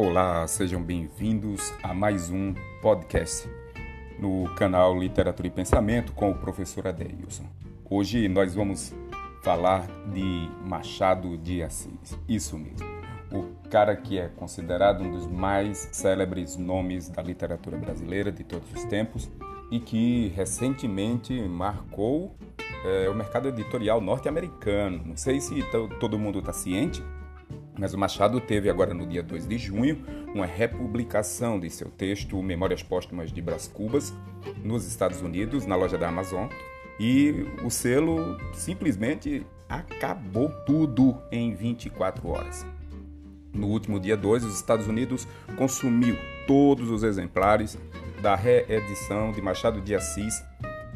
Olá, sejam bem-vindos a mais um podcast no canal Literatura e Pensamento com o professor Adeilson. Hoje nós vamos falar de Machado de Assis, isso mesmo, o cara que é considerado um dos mais célebres nomes da literatura brasileira de todos os tempos e que recentemente marcou é, o mercado editorial norte-americano. Não sei se todo mundo está ciente, mas o Machado teve agora no dia 2 de junho uma republicação de seu texto Memórias Póstumas de Brás Cubas nos Estados Unidos, na loja da Amazon, e o selo simplesmente acabou tudo em 24 horas. No último dia 2, os Estados Unidos consumiu todos os exemplares da reedição de Machado de Assis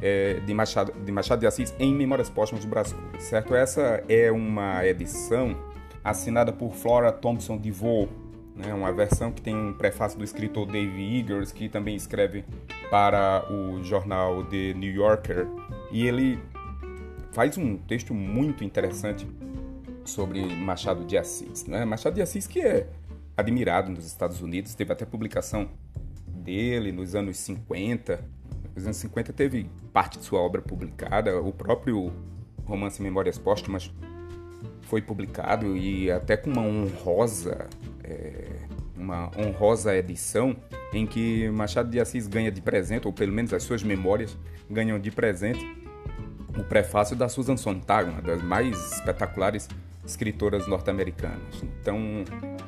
é, de, Machado, de Machado de Assis em Memórias Póstumas de Brás Cubas, certo? Essa é uma edição assinada por Flora Thompson DeVoe, né, uma versão que tem um prefácio do escritor Dave Eggers, que também escreve para o jornal The New Yorker, e ele faz um texto muito interessante sobre Machado de Assis. Né? Machado de Assis que é admirado nos Estados Unidos, teve até publicação dele nos anos 50. Nos anos 50 teve parte de sua obra publicada, o próprio romance Memórias Póstumas foi publicado e até com uma honrosa, é, uma honrosa edição em que Machado de Assis ganha de presente, ou pelo menos as suas memórias ganham de presente, o prefácio da Susan Sontag, uma das mais espetaculares escritoras norte-americanas. Então,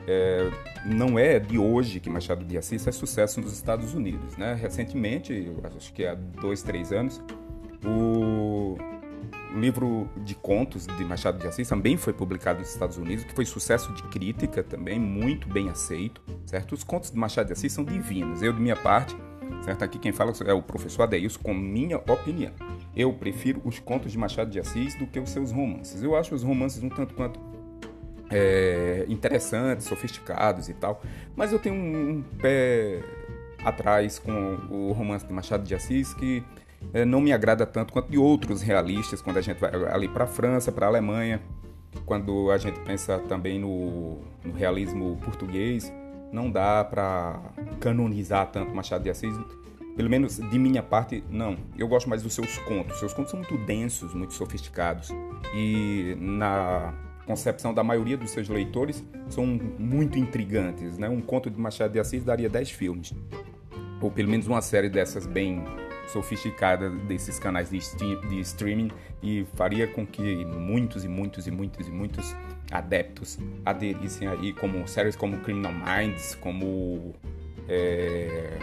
é, não é de hoje que Machado de Assis é sucesso nos Estados Unidos. Né? Recentemente, acho que há dois, três anos, o livro de contos de Machado de Assis também foi publicado nos Estados Unidos, que foi sucesso de crítica também, muito bem aceito, certo? Os contos de Machado de Assis são divinos. Eu, de minha parte, certo? Aqui quem fala é o professor Adeilson, com minha opinião. Eu prefiro os contos de Machado de Assis do que os seus romances. Eu acho os romances um tanto quanto é, interessantes, sofisticados e tal, mas eu tenho um pé atrás com o romance de Machado de Assis que não me agrada tanto quanto de outros realistas, quando a gente vai ali para a França, para a Alemanha, quando a gente pensa também no, no realismo português, não dá para canonizar tanto Machado de Assis. Pelo menos de minha parte, não. Eu gosto mais dos seus contos. Seus contos são muito densos, muito sofisticados. E na concepção da maioria dos seus leitores, são muito intrigantes. Né? Um conto de Machado de Assis daria 10 filmes. Ou pelo menos uma série dessas bem sofisticada desses canais de, de streaming e faria com que muitos e muitos e muitos e muitos adeptos aderissem aí, como séries como Criminal Minds, como é,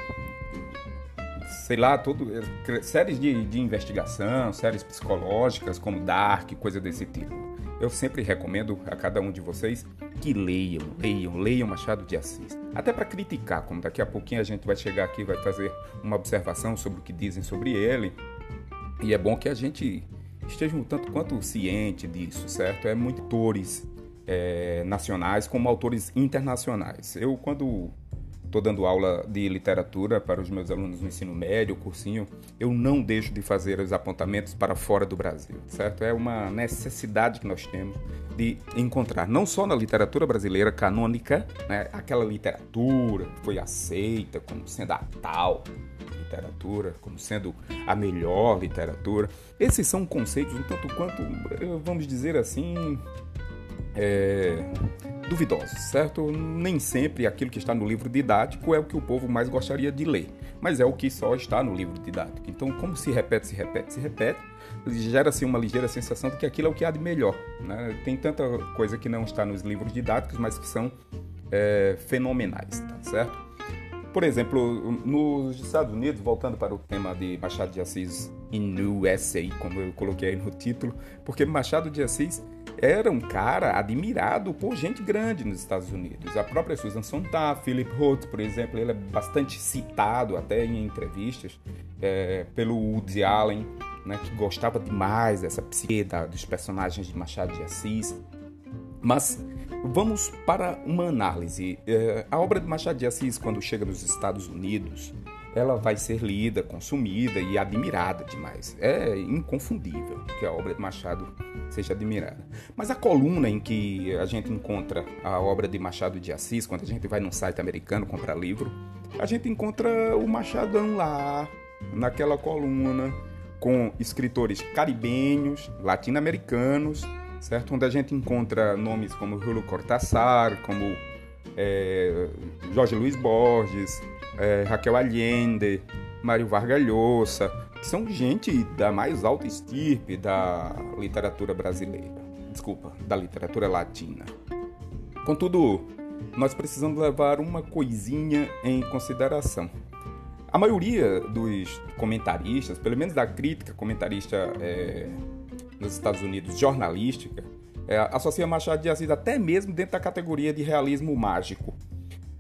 sei lá, tudo, é, séries de, de investigação, séries psicológicas como Dark, coisa desse tipo. Eu sempre recomendo a cada um de vocês que leiam, leiam, leiam Machado de Assis. Até para criticar, como daqui a pouquinho a gente vai chegar aqui e vai fazer uma observação sobre o que dizem sobre ele. E é bom que a gente esteja um tanto quanto ciente disso, certo? É muito autores é, nacionais como autores internacionais. Eu, quando estou dando aula de literatura para os meus alunos no ensino médio, cursinho, eu não deixo de fazer os apontamentos para fora do Brasil, certo? É uma necessidade que nós temos de encontrar, não só na literatura brasileira canônica, né, aquela literatura que foi aceita como sendo a tal literatura, como sendo a melhor literatura. Esses são conceitos um tanto quanto, vamos dizer assim, é, duvidosos, certo? Nem sempre aquilo que está no livro didático é o que o povo mais gostaria de ler, mas é o que só está no livro didático. Então, como se repete, se repete, se repete, gera-se uma ligeira sensação de que aquilo é o que há de melhor. Né? Tem tanta coisa que não está nos livros didáticos, mas que são é, fenomenais, tá certo? Por exemplo, nos Estados Unidos, voltando para o tema de Machado de Assis in USA, como eu coloquei aí no título, porque Machado de Assis era um cara admirado por gente grande nos Estados Unidos. A própria Susan Sontag, Philip Roth, por exemplo, ele é bastante citado até em entrevistas é, pelo Woody Allen, né, que gostava demais dessa psique dos personagens de Machado de Assis. Mas vamos para uma análise. É, a obra de Machado de Assis, quando chega nos Estados Unidos, ela vai ser lida, consumida e admirada demais. É inconfundível que a obra de Machado seja admirada. Mas a coluna em que a gente encontra a obra de Machado de Assis, quando a gente vai num site americano comprar livro, a gente encontra o Machadão lá, naquela coluna, com escritores caribenhos, latino-americanos, certo? Onde a gente encontra nomes como Julio Cortázar, como é, Jorge Luiz Borges, é, Raquel Allende, Mário Vargas Llosa, que são gente da mais alta estirpe da literatura brasileira. Desculpa, da literatura latina. Contudo, nós precisamos levar uma coisinha em consideração. A maioria dos comentaristas, pelo menos da crítica comentarista é, nos Estados Unidos jornalística, é, associa Machado de Assis até mesmo dentro da categoria de realismo mágico.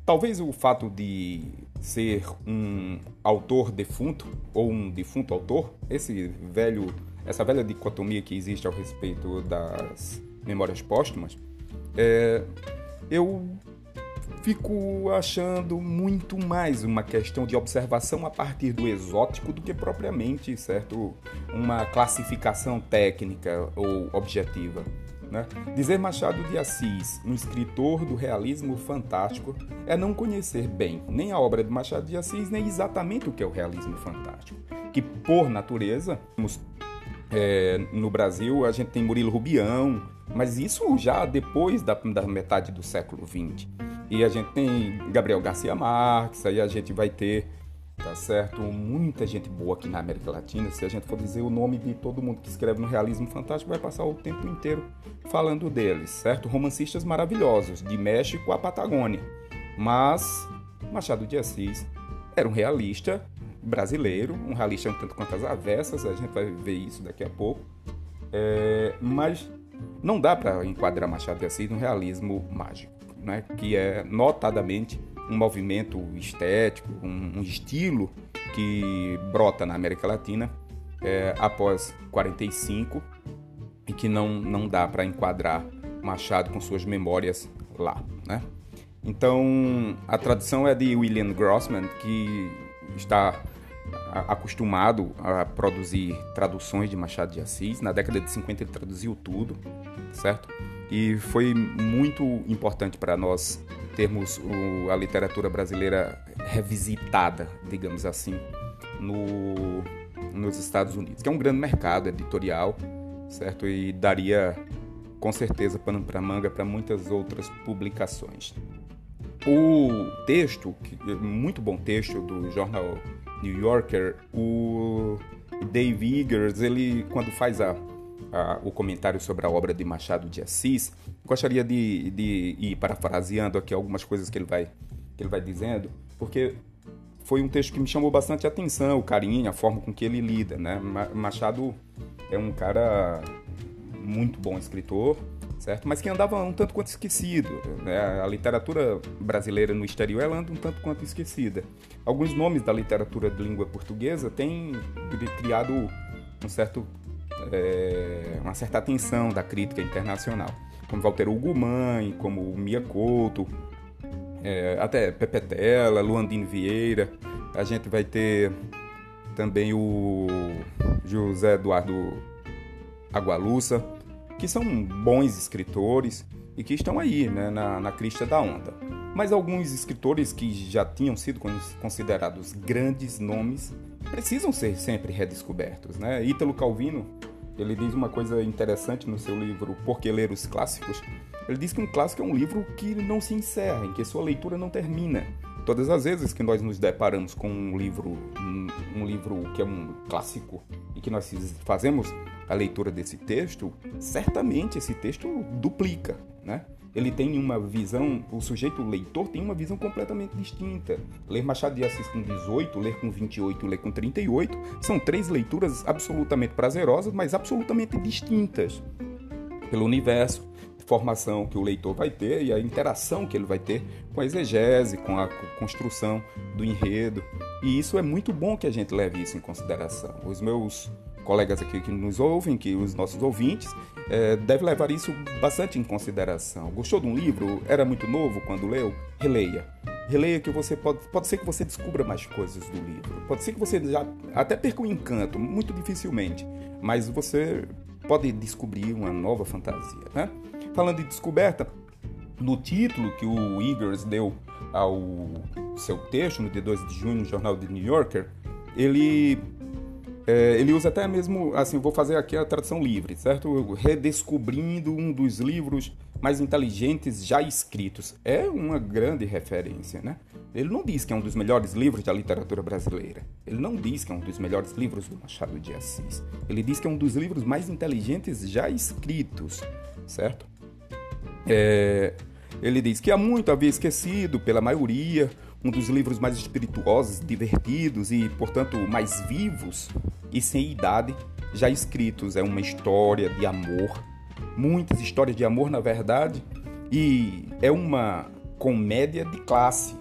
Talvez o fato de ser um autor defunto ou um defunto autor, esse velho, essa velha dicotomia que existe ao respeito das memórias póstumas, é, eu fico achando muito mais uma questão de observação a partir do exótico do que propriamente, certo, uma classificação técnica ou objetiva. Né? Dizer Machado de Assis, um escritor do realismo fantástico, é não conhecer bem nem a obra de Machado de Assis, nem exatamente o que é o realismo fantástico. Que, por natureza, é, no Brasil a gente tem Murilo Rubião, mas isso já depois da, da metade do século XX. E a gente tem Gabriel Garcia Marques, aí a gente vai ter, tá certo, muita gente boa aqui na América Latina. Se a gente for dizer o nome de todo mundo que escreve no realismo fantástico, vai passar o tempo inteiro falando deles, certo? Romancistas maravilhosos, de México à Patagônia. Mas Machado de Assis era um realista brasileiro, um realista um tanto quanto as avessas, a gente vai ver isso daqui a pouco. É, mas não dá para enquadrar Machado de Assis no realismo mágico né, que é notadamente um movimento estético, um, um estilo que brota na América Latina é, após 45 e que não, não dá para enquadrar Machado com suas memórias lá. Né? Então, a tradição é de William Grossman, que está acostumado a produzir traduções de Machado de Assis. Na década de 50 ele traduziu tudo, certo? E foi muito importante para nós termos o, a literatura brasileira revisitada, digamos assim, no, nos Estados Unidos, que é um grande mercado editorial, certo? E daria com certeza pano para manga para muitas outras publicações. O texto, muito bom texto do jornal New Yorker, o Dave Eggers, ele quando faz a o comentário sobre a obra de Machado de Assis, gostaria de, de ir parafraseando aqui algumas coisas que ele vai, que ele vai dizendo, porque foi um texto que me chamou bastante atenção, o carinho, a forma com que ele lida. Né? Machado é um cara muito bom escritor, certo? Mas que andava um tanto quanto esquecido. Né? A literatura brasileira no exterior ela anda um tanto quanto esquecida. Alguns nomes da literatura de língua portuguesa têm criado um certo é, uma certa atenção da crítica internacional, como Walter Hugo Mãe, como Mia Couto, é, até Pepetela, Luandino Vieira. A gente vai ter também o José Eduardo Agualusa, que são bons escritores e que estão aí né, na, na crista da onda. Mas alguns escritores que já tinham sido considerados grandes nomes precisam ser sempre redescobertos. Né? Ítalo Calvino ele diz uma coisa interessante no seu livro Por que Ler os Clássicos. Ele diz que um clássico é um livro que não se encerra, em que sua leitura não termina. Todas as vezes que nós nos deparamos com um livro, um livro que é um clássico e que nós fazemos a leitura desse texto, certamente esse texto duplica, né? Ele tem uma visão, o sujeito leitor tem uma visão completamente distinta. Ler Machado de Assis com 18, ler com 28, ler com 38, são três leituras absolutamente prazerosas, mas absolutamente distintas pelo universo, formação que o leitor vai ter e a interação que ele vai ter com a exegese, com a construção do enredo. E isso é muito bom que a gente leve isso em consideração. Os meus colegas aqui que nos ouvem, que os nossos ouvintes, é, devem levar isso bastante em consideração. Gostou de um livro? Era muito novo quando leu? Releia. Releia que você pode, pode ser que você descubra mais coisas do livro. Pode ser que você já até perca o encanto, muito dificilmente, mas você pode descobrir uma nova fantasia, né? Falando de descoberta, no título que o Eagers deu ao seu texto no dia 2 de junho no jornal The New Yorker, ele é, ele usa até mesmo, assim, vou fazer aqui a tradução livre, certo? Redescobrindo um dos livros mais inteligentes já escritos. É uma grande referência, né? Ele não diz que é um dos melhores livros da literatura brasileira. Ele não diz que é um dos melhores livros do Machado de Assis. Ele diz que é um dos livros mais inteligentes já escritos, certo? É, ele diz que há muito havia esquecido pela maioria um dos livros mais espirituosos, divertidos e, portanto, mais vivos e sem idade já escritos. É uma história de amor, muitas histórias de amor, na verdade, e é uma comédia de classe,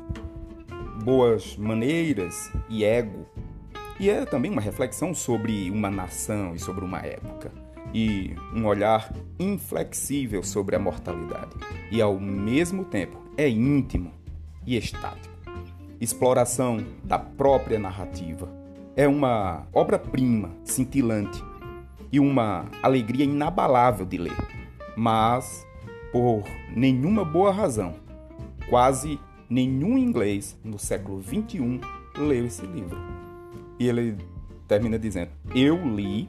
boas maneiras e ego. E é também uma reflexão sobre uma nação e sobre uma época e um olhar inflexível sobre a mortalidade. E ao mesmo tempo é íntimo e estático exploração da própria narrativa. É uma obra-prima, cintilante e uma alegria inabalável de ler. Mas, por nenhuma boa razão, quase nenhum inglês no século XXI leu esse livro. E ele termina dizendo: Eu li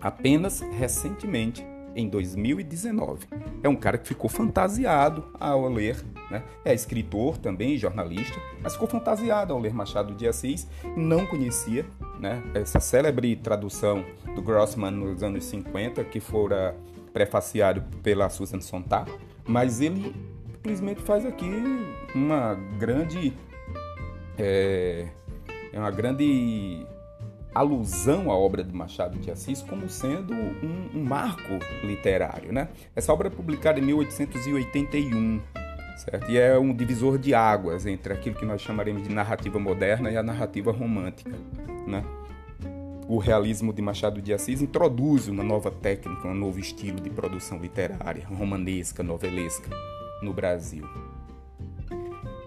apenas recentemente em 2019. É um cara que ficou fantasiado ao ler, né? é escritor também, jornalista, mas ficou fantasiado ao ler Machado de Assis, não conhecia né? essa célebre tradução do Grossman nos anos 50, que fora prefaciado pela Susan Sontag, mas ele simplesmente faz aqui uma grande é, é uma grande alusão à obra de Machado de Assis como sendo um, um marco literário. Né? Essa obra é publicada em 1881. Certo? E é um divisor de águas entre aquilo que nós chamaremos de narrativa moderna e a narrativa romântica. Né? O realismo de Machado de Assis introduz uma nova técnica, um novo estilo de produção literária, romanesca, novelesca, no Brasil.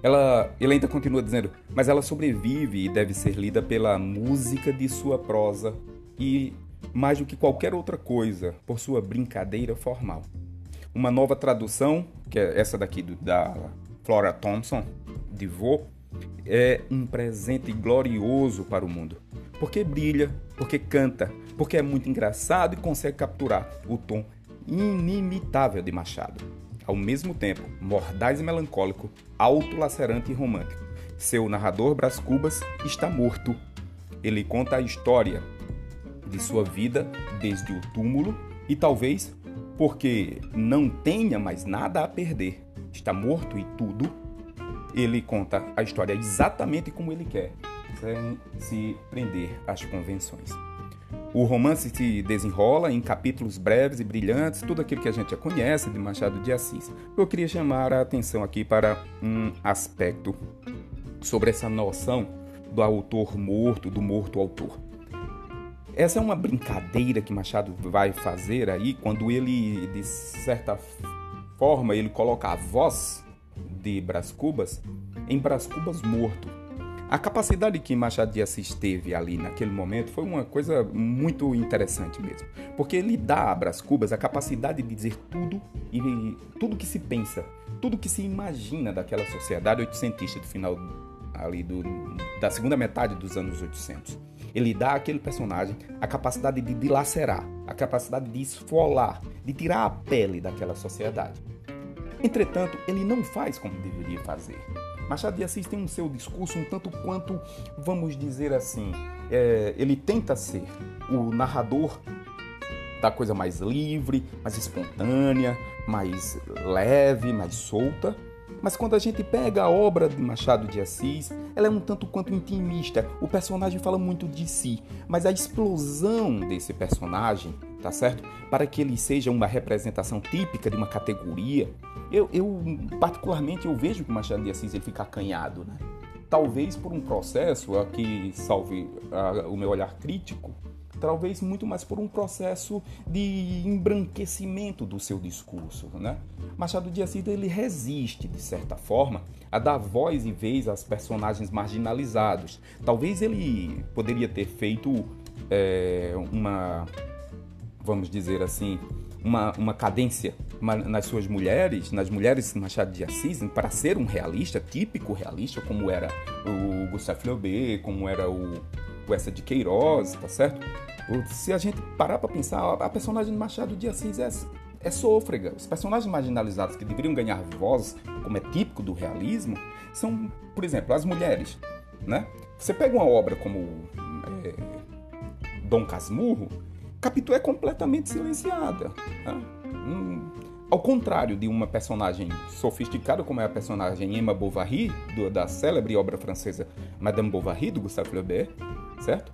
Ela, ele ainda continua dizendo, mas ela sobrevive e deve ser lida pela música de sua prosa e, mais do que qualquer outra coisa, por sua brincadeira formal. Uma nova tradução, que é essa daqui do, da Flora Thompson, de Vô, é um presente glorioso para o mundo. Porque brilha, porque canta, porque é muito engraçado e consegue capturar o tom inimitável de Machado ao mesmo tempo mordaz e melancólico, autolacerante e romântico. Seu narrador Brás Cubas está morto. Ele conta a história de sua vida desde o túmulo e talvez porque não tenha mais nada a perder. Está morto e tudo. Ele conta a história exatamente como ele quer, sem se prender às convenções. O romance se desenrola em capítulos breves e brilhantes, tudo aquilo que a gente já conhece de Machado de Assis. Eu queria chamar a atenção aqui para um aspecto sobre essa noção do autor morto, do morto autor. Essa é uma brincadeira que Machado vai fazer aí quando ele, de certa forma, ele coloca a voz de Brás Cubas em Brás Cubas morto a capacidade que Machado de Assis teve ali naquele momento foi uma coisa muito interessante mesmo. Porque ele dá a Brás Cubas a capacidade de dizer tudo e tudo que se pensa, tudo que se imagina daquela sociedade oitocentista do final ali do, da segunda metade dos anos 800. Ele dá àquele personagem a capacidade de dilacerar, a capacidade de esfolar, de tirar a pele daquela sociedade. Entretanto, ele não faz como deveria fazer. Machado de Assis tem um seu discurso um tanto quanto, vamos dizer assim, é, ele tenta ser o narrador da coisa mais livre, mais espontânea, mais leve, mais solta. Mas quando a gente pega a obra de Machado de Assis, ela é um tanto quanto intimista. O personagem fala muito de si, mas a explosão desse personagem, tá certo? Para que ele seja uma representação típica de uma categoria, eu, eu, particularmente, eu vejo que Machado de Assis ele fica acanhado, né? Talvez por um processo, aqui salve o meu olhar crítico, talvez muito mais por um processo de embranquecimento do seu discurso, né? Machado de Assis ele resiste de certa forma a dar voz e vez às personagens marginalizados. Talvez ele poderia ter feito é, uma, vamos dizer assim, uma, uma cadência nas suas mulheres, nas mulheres Machado de Assis, para ser um realista, típico realista, como era o Gustave Flaubert, como era o, o Essa de Queiroz, tá certo? Se a gente parar para pensar, a personagem de Machado de Assis é, é sôfrega. Os personagens marginalizados que deveriam ganhar voz, como é típico do realismo, são, por exemplo, as mulheres. Né? Você pega uma obra como é, Dom Casmurro, Capitu é completamente silenciada. Né? Hum, ao contrário de uma personagem sofisticada como é a personagem Emma Bovary, do, da célebre obra francesa Madame Bovary, do Gustave Flaubert, certo?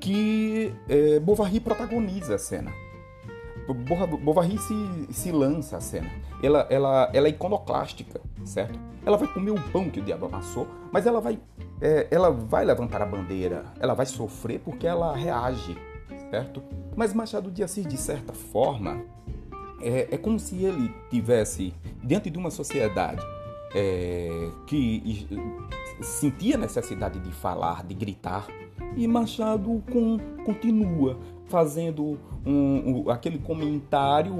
Que é, Bovary protagoniza a cena. Bovary se, se lança a cena. Ela, ela, ela é iconoclástica, certo? Ela vai comer o pão que o diabo amassou, mas ela vai, é, ela vai levantar a bandeira, ela vai sofrer porque ela reage, certo? Mas Machado de Assis, de certa forma, é, é como se ele tivesse diante de uma sociedade é, que sentia necessidade de falar, de gritar, e Machado com, continua fazendo um, um, aquele comentário,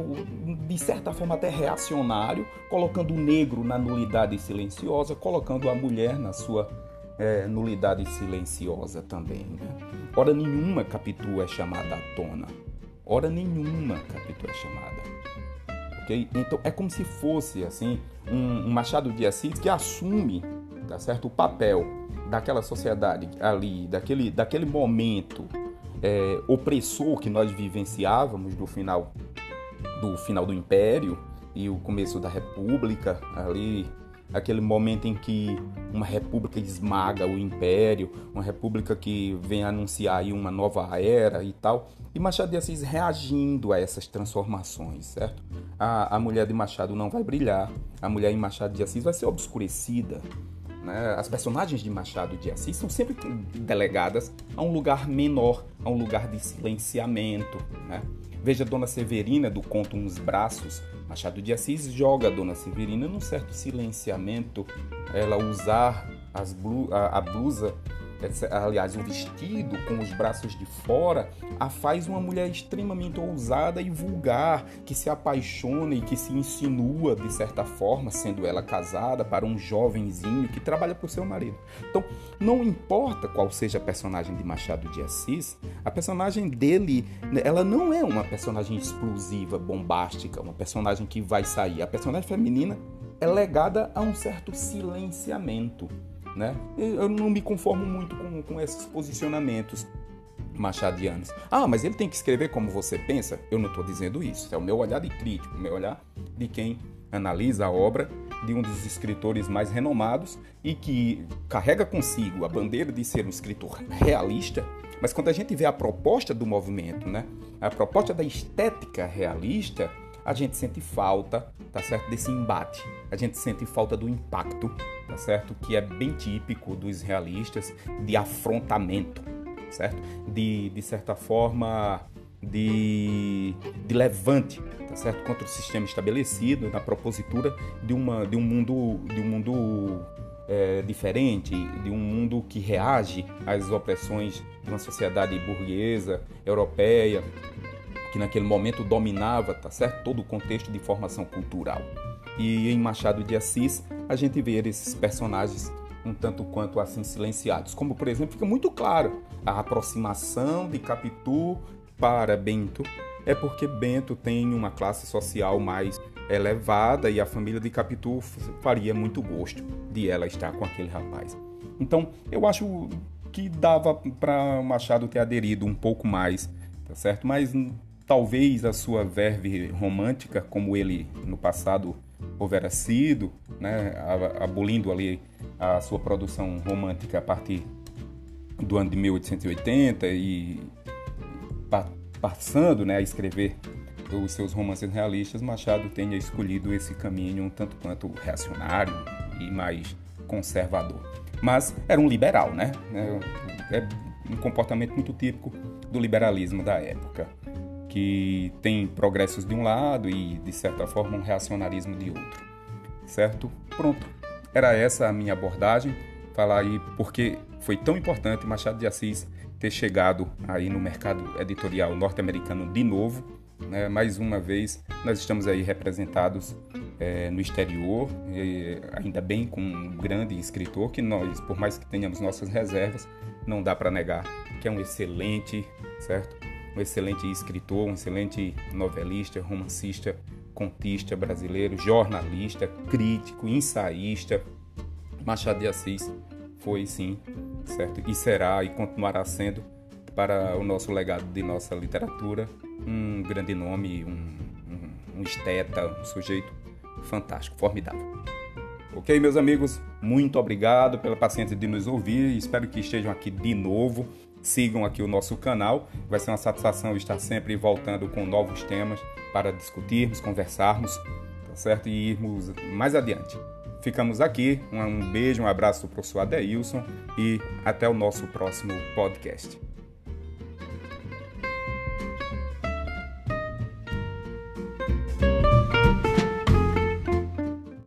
de certa forma até reacionário, colocando o negro na nulidade silenciosa, colocando a mulher na sua é, nulidade silenciosa também. Né? Hora nenhuma Capitu é chamada à tona. Hora nenhuma Capitu é chamada. Okay? Então é como se fosse assim um, um Machado de Assis que assume tá certo? o papel daquela sociedade ali, daquele, daquele momento é, opressor que nós vivenciávamos do final do final do Império e o começo da República ali aquele momento em que uma república esmaga o império, uma república que vem anunciar aí uma nova era e tal, e Machado de Assis reagindo a essas transformações, certo? A, a mulher de Machado não vai brilhar, a mulher em Machado de Assis vai ser obscurecida, né? As personagens de Machado de Assis são sempre delegadas a um lugar menor, a um lugar de silenciamento. Né? Veja Dona Severina do conto Uns Braços. Machado de Assis joga Dona Severina num certo silenciamento, ela usar blu a, a blusa aliás, o vestido com os braços de fora, a faz uma mulher extremamente ousada e vulgar, que se apaixona e que se insinua de certa forma, sendo ela casada para um jovenzinho que trabalha para o seu marido. Então, não importa qual seja a personagem de Machado de Assis, a personagem dele, ela não é uma personagem explosiva, bombástica, uma personagem que vai sair. A personagem feminina é legada a um certo silenciamento. Né? Eu não me conformo muito com, com esses posicionamentos machadianos. Ah, mas ele tem que escrever como você pensa? Eu não estou dizendo isso. É o meu olhar de crítico, o meu olhar de quem analisa a obra de um dos escritores mais renomados e que carrega consigo a bandeira de ser um escritor realista. Mas quando a gente vê a proposta do movimento, né? a proposta da estética realista, a gente sente falta, tá certo, desse embate. A gente sente falta do impacto, tá certo, que é bem típico dos realistas de afrontamento, certo? De, de certa forma, de, de levante, tá certo, contra o sistema estabelecido na propositura de uma de um mundo de um mundo é, diferente, de um mundo que reage às opressões de uma sociedade burguesa europeia, que naquele momento dominava, tá certo? Todo o contexto de formação cultural. E em Machado de Assis, a gente vê esses personagens um tanto quanto assim silenciados. Como, por exemplo, fica muito claro a aproximação de Capitu para Bento é porque Bento tem uma classe social mais elevada e a família de Capitu faria muito gosto de ela estar com aquele rapaz. Então, eu acho que dava para Machado ter aderido um pouco mais, tá certo? Mas talvez a sua verve romântica, como ele no passado houvera sido, né, abolindo ali a sua produção romântica a partir do ano de 1880 e passando né, a escrever os seus romances realistas, Machado tenha escolhido esse caminho um tanto quanto reacionário e mais conservador. Mas era um liberal, né? É, é um comportamento muito típico do liberalismo da época que tem progressos de um lado e, de certa forma, um reacionarismo de outro. Certo? Pronto. era essa a minha abordagem, falar aí porque foi tão importante Machado de Assis ter chegado aí no mercado editorial norte-americano de novo. Né? Mais uma vez, nós estamos aí representados é, no exterior, ainda bem com um grande escritor que nós, por mais que tenhamos nossas reservas, não dá para negar que é um excelente, certo? Um excelente escritor, um excelente novelista, romancista, contista brasileiro, jornalista, crítico, ensaísta. Machado de Assis foi sim, certo? E será e continuará sendo para o nosso legado de nossa literatura um grande nome, um, um, um esteta, um sujeito fantástico, formidável. Ok, meus amigos, muito obrigado pela paciência de nos ouvir. Espero que estejam aqui de novo. Sigam aqui o nosso canal. Vai ser uma satisfação estar sempre voltando com novos temas para discutirmos, conversarmos, tá certo? E irmos mais adiante. Ficamos aqui. Um beijo, um abraço do professor Adeilson e até o nosso próximo podcast.